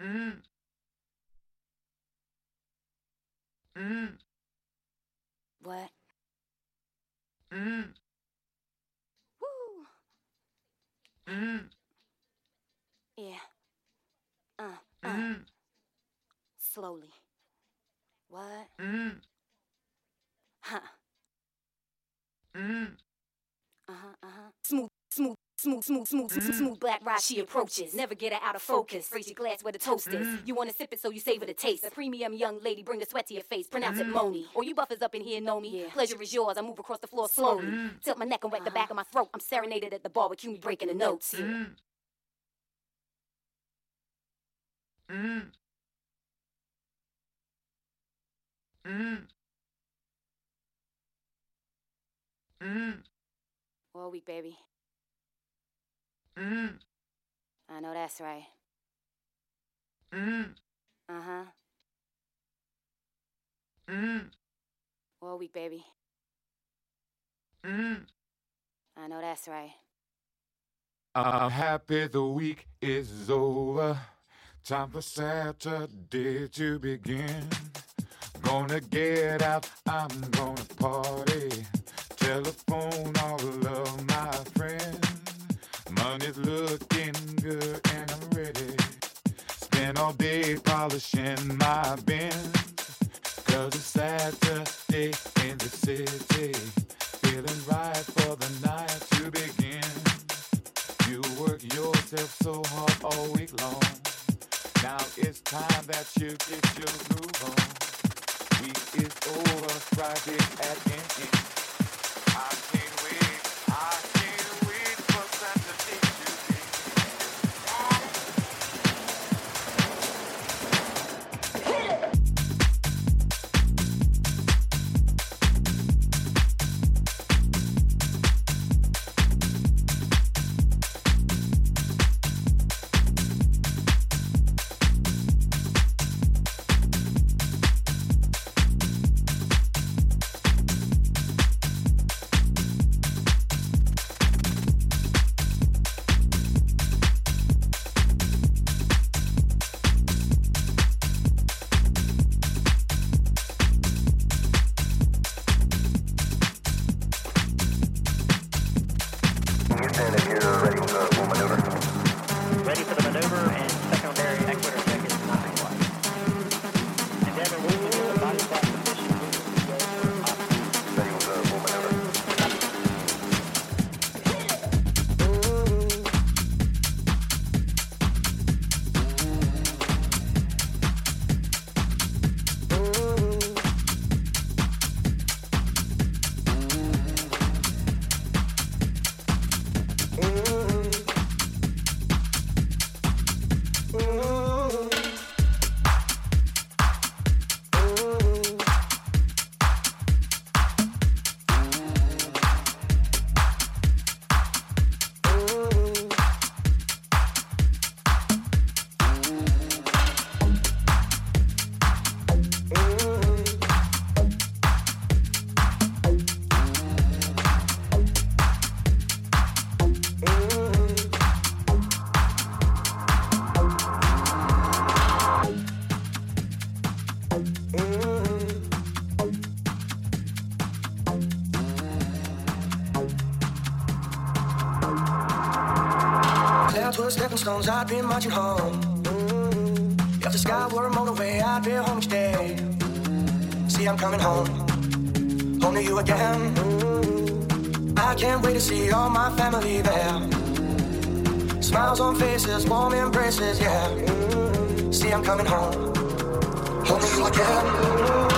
Mm. Mm. What? Mm. Woo. Mm. Yeah. Uh, uh. Mm. Slowly. What? Mm. Huh. Mm. Uh huh. Uh huh. Smooth, smooth, smooth, smooth, smooth, smooth, smooth black rock. She approaches. Never get her out of focus. Raise your glass where the toast is. You wanna sip it, so you savor the taste. A premium young lady, bring the sweat to your face. Pronounce it Moni. Or you buffers up in here know me. Pleasure is yours. I move across the floor slowly. Tilt my neck and wet the back of my throat. I'm serenaded at the barbecue, me breaking the notes. Yeah. Mm. Mm. Mm. Mm. All week, baby. Mm. I know that's right. Mm. Uh huh. Mm. All week, baby. Mm. I know that's right. I'm happy the week is over. Time for Saturday to begin. Gonna get out, I'm gonna party. Telephone all of my friends. Money's looking good and I'm ready. Spend all day polishing my Benz. Cause it's Saturday in the city. Feeling right for the night to begin. You work yourself so hard all week long. Now it's time that you get your groove on. Week is over, Friday at an end. Were I'd been marching home. Mm-hmm. If the sky were a motorway, I'd be home each day. Mm-hmm. See, I'm coming home, home to you again. Mm-hmm. I can't wait to see all my family there. Smiles on faces, warm embraces, yeah. See, I'm coming home, home to you again.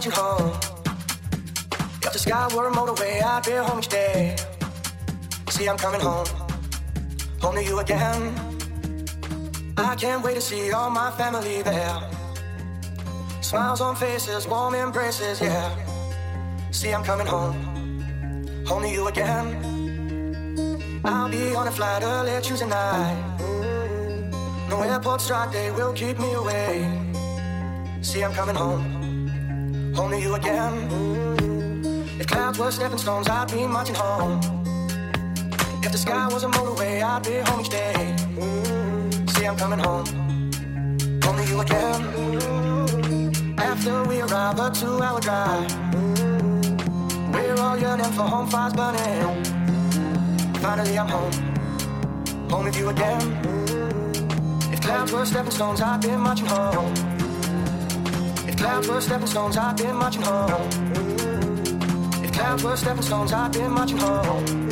Marching home. If the sky were a motorway, I'd be home each day. See, I'm coming home, home to you again. I can't wait to see all my family there. Smiles on faces, warm embraces, yeah. See, I'm coming home, home to you again. I'll be on a flight early Tuesday night. No airport strike, they will keep me away. See, I'm coming home, home to you again. If clouds were stepping stones, I'd be marching home. If the sky was a motorway, I'd be home each day. See, I'm coming home, to you again. After we arrive, a two-hour drive. We're all yearning for home fires burning. Finally, I'm home, home with you again. If clouds were stepping stones, I'd be marching home. Clouds were stepping stones, I'd be marching home. If clouds were stepping stones, I'd be marching home.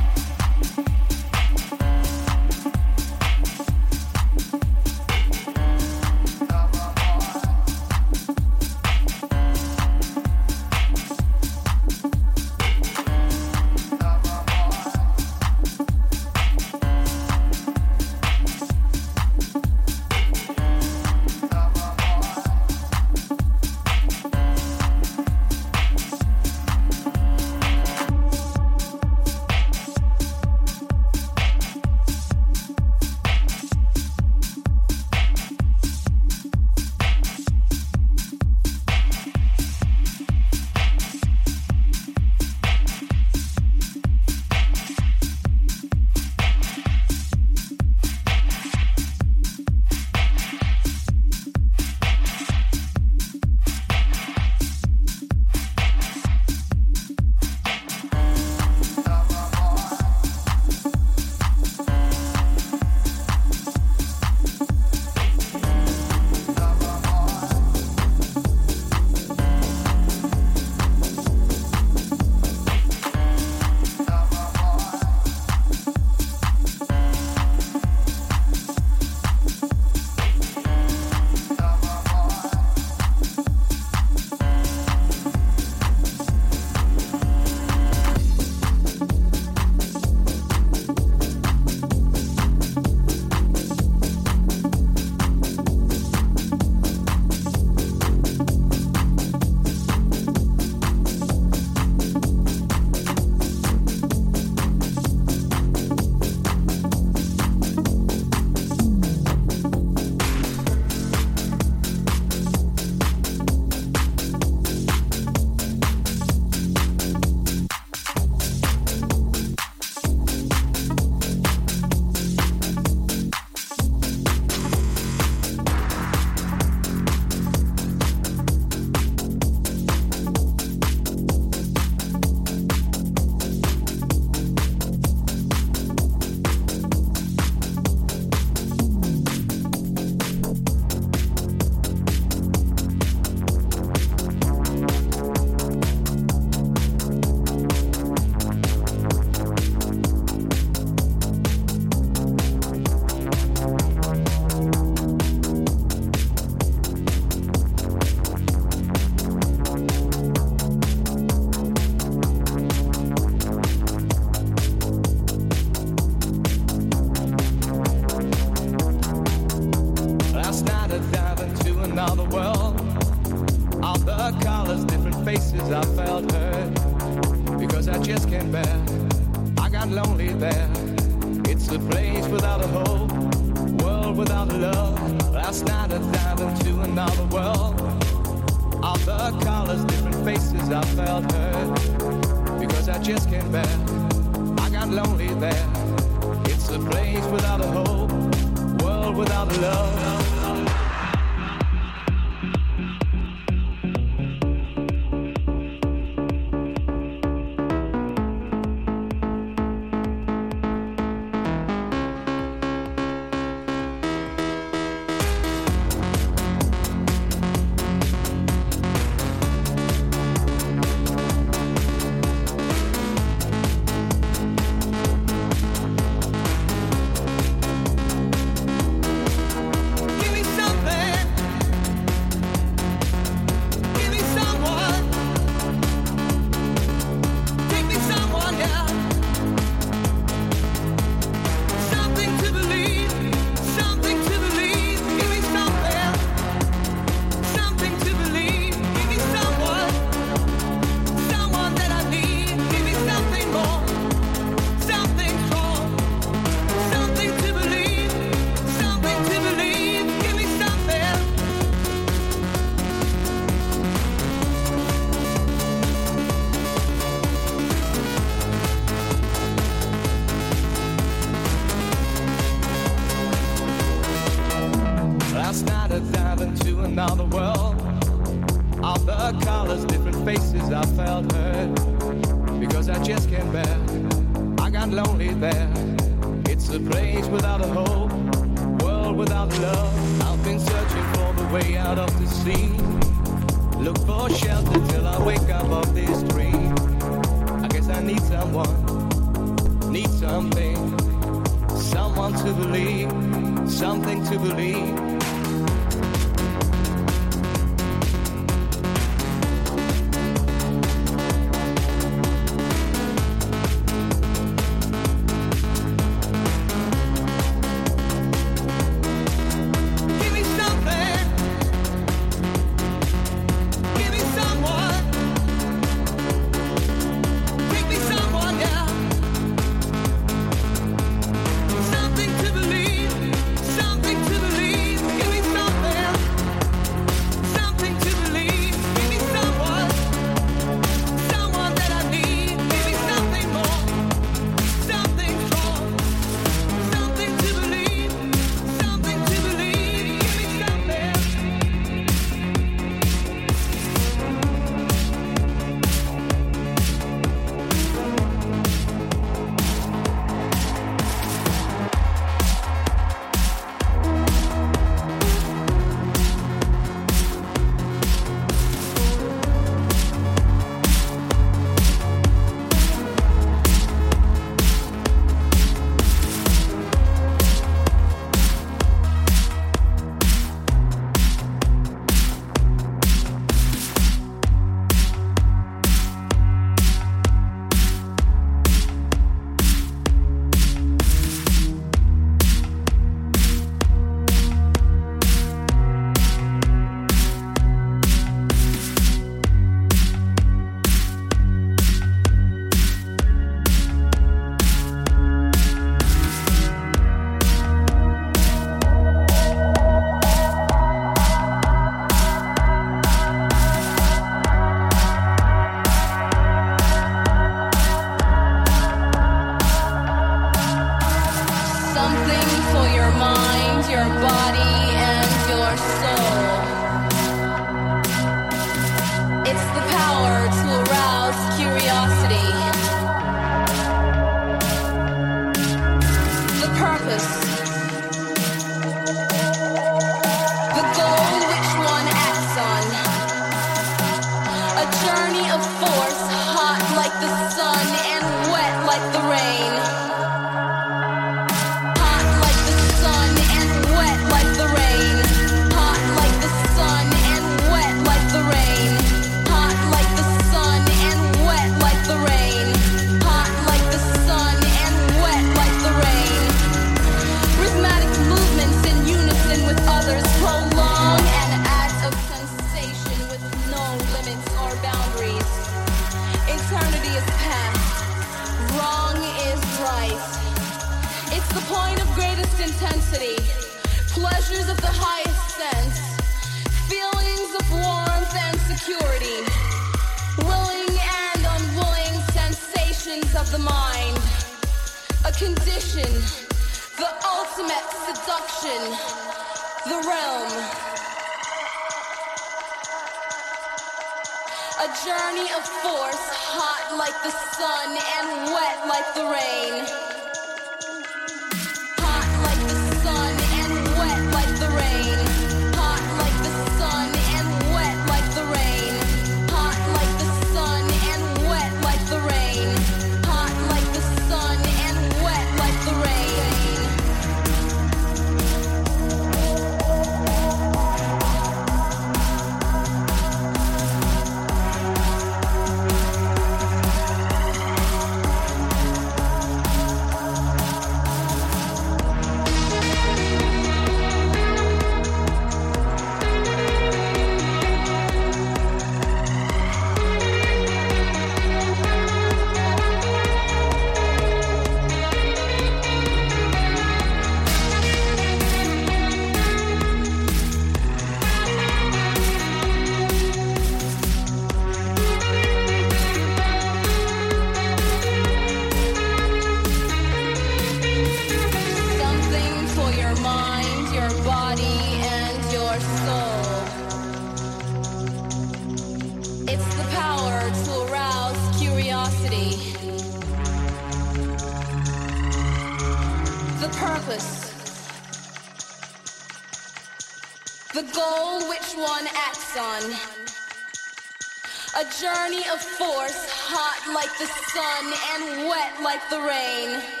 Like the sun and wet like the rain.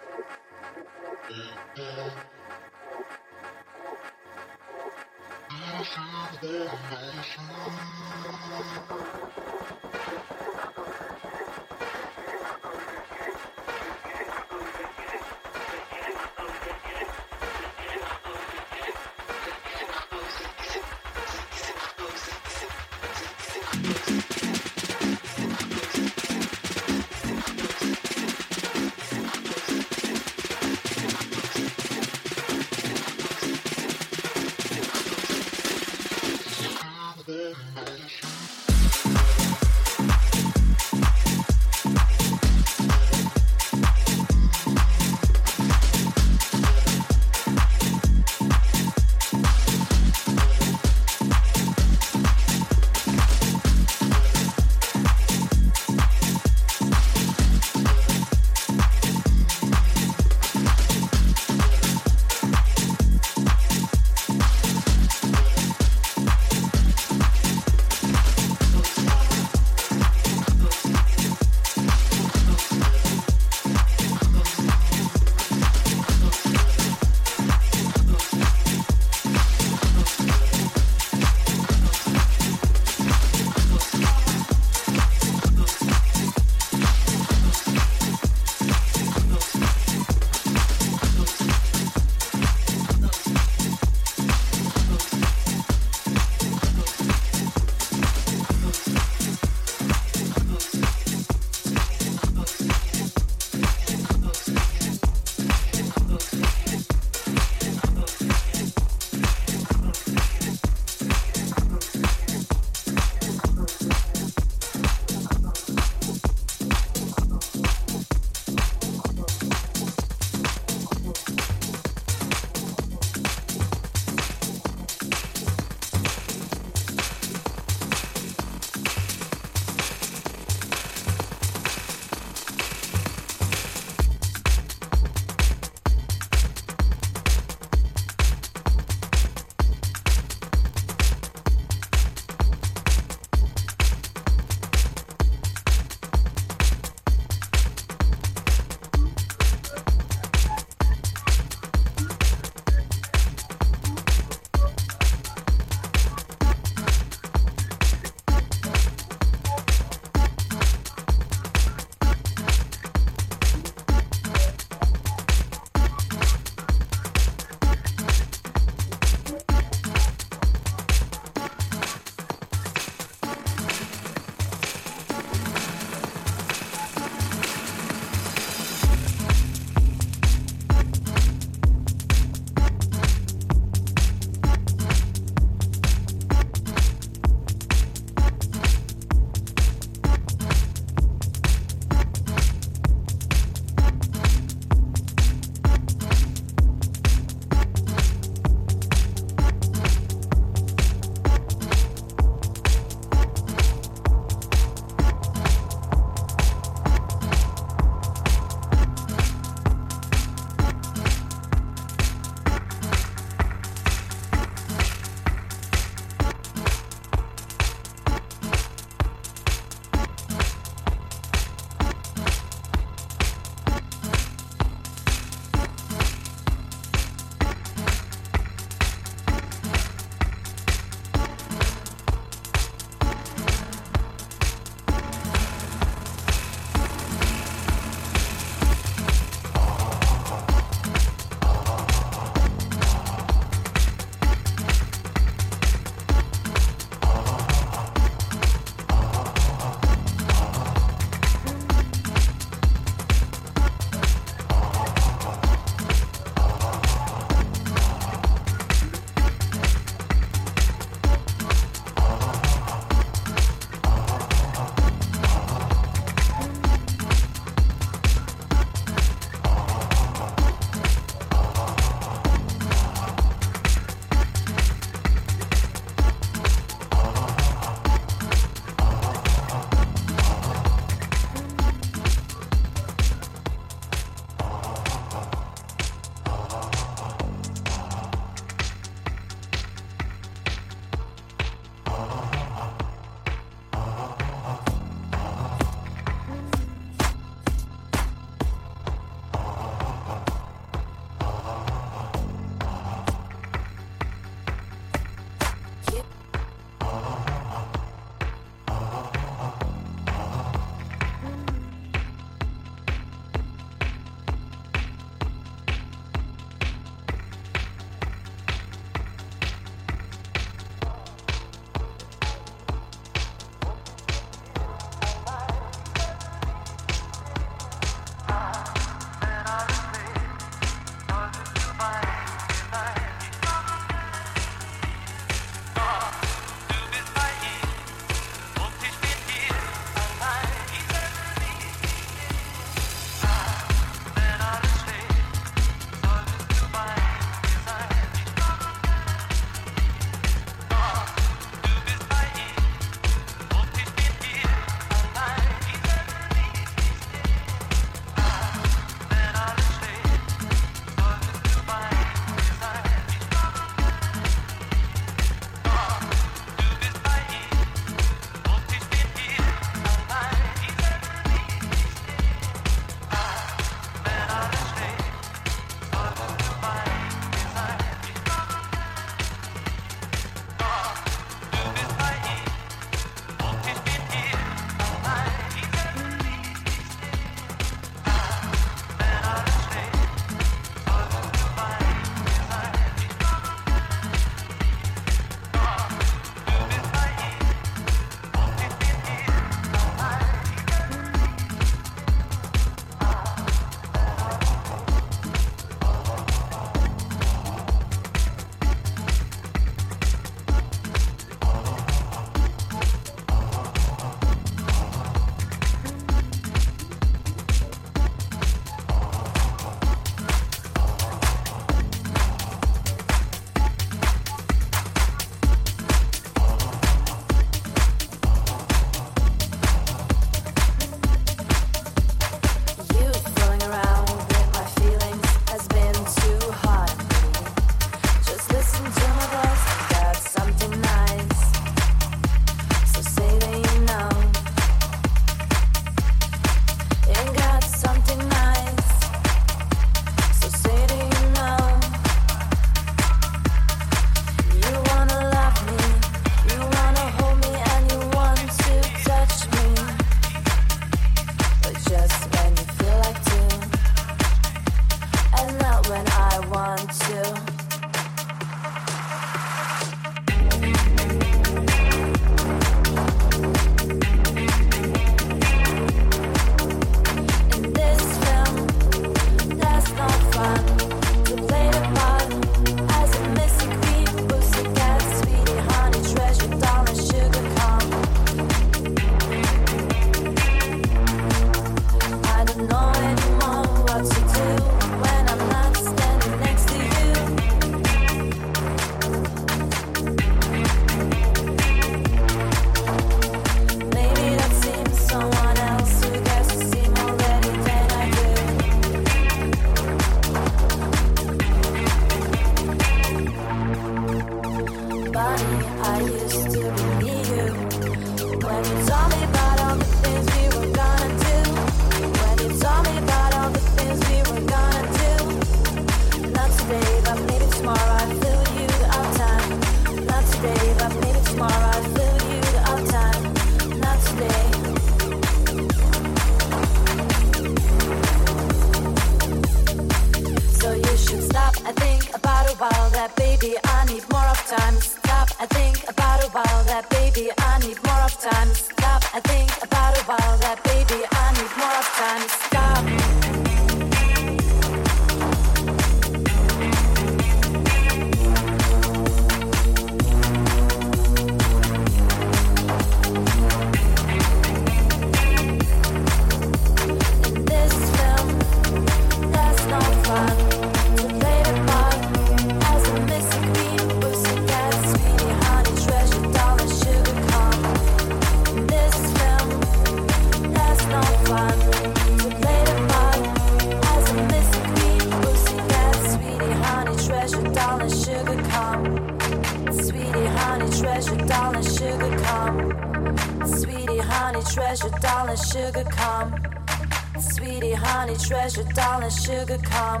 Sugar, come.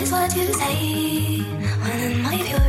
Is what you say when in my fury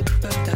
Thank you.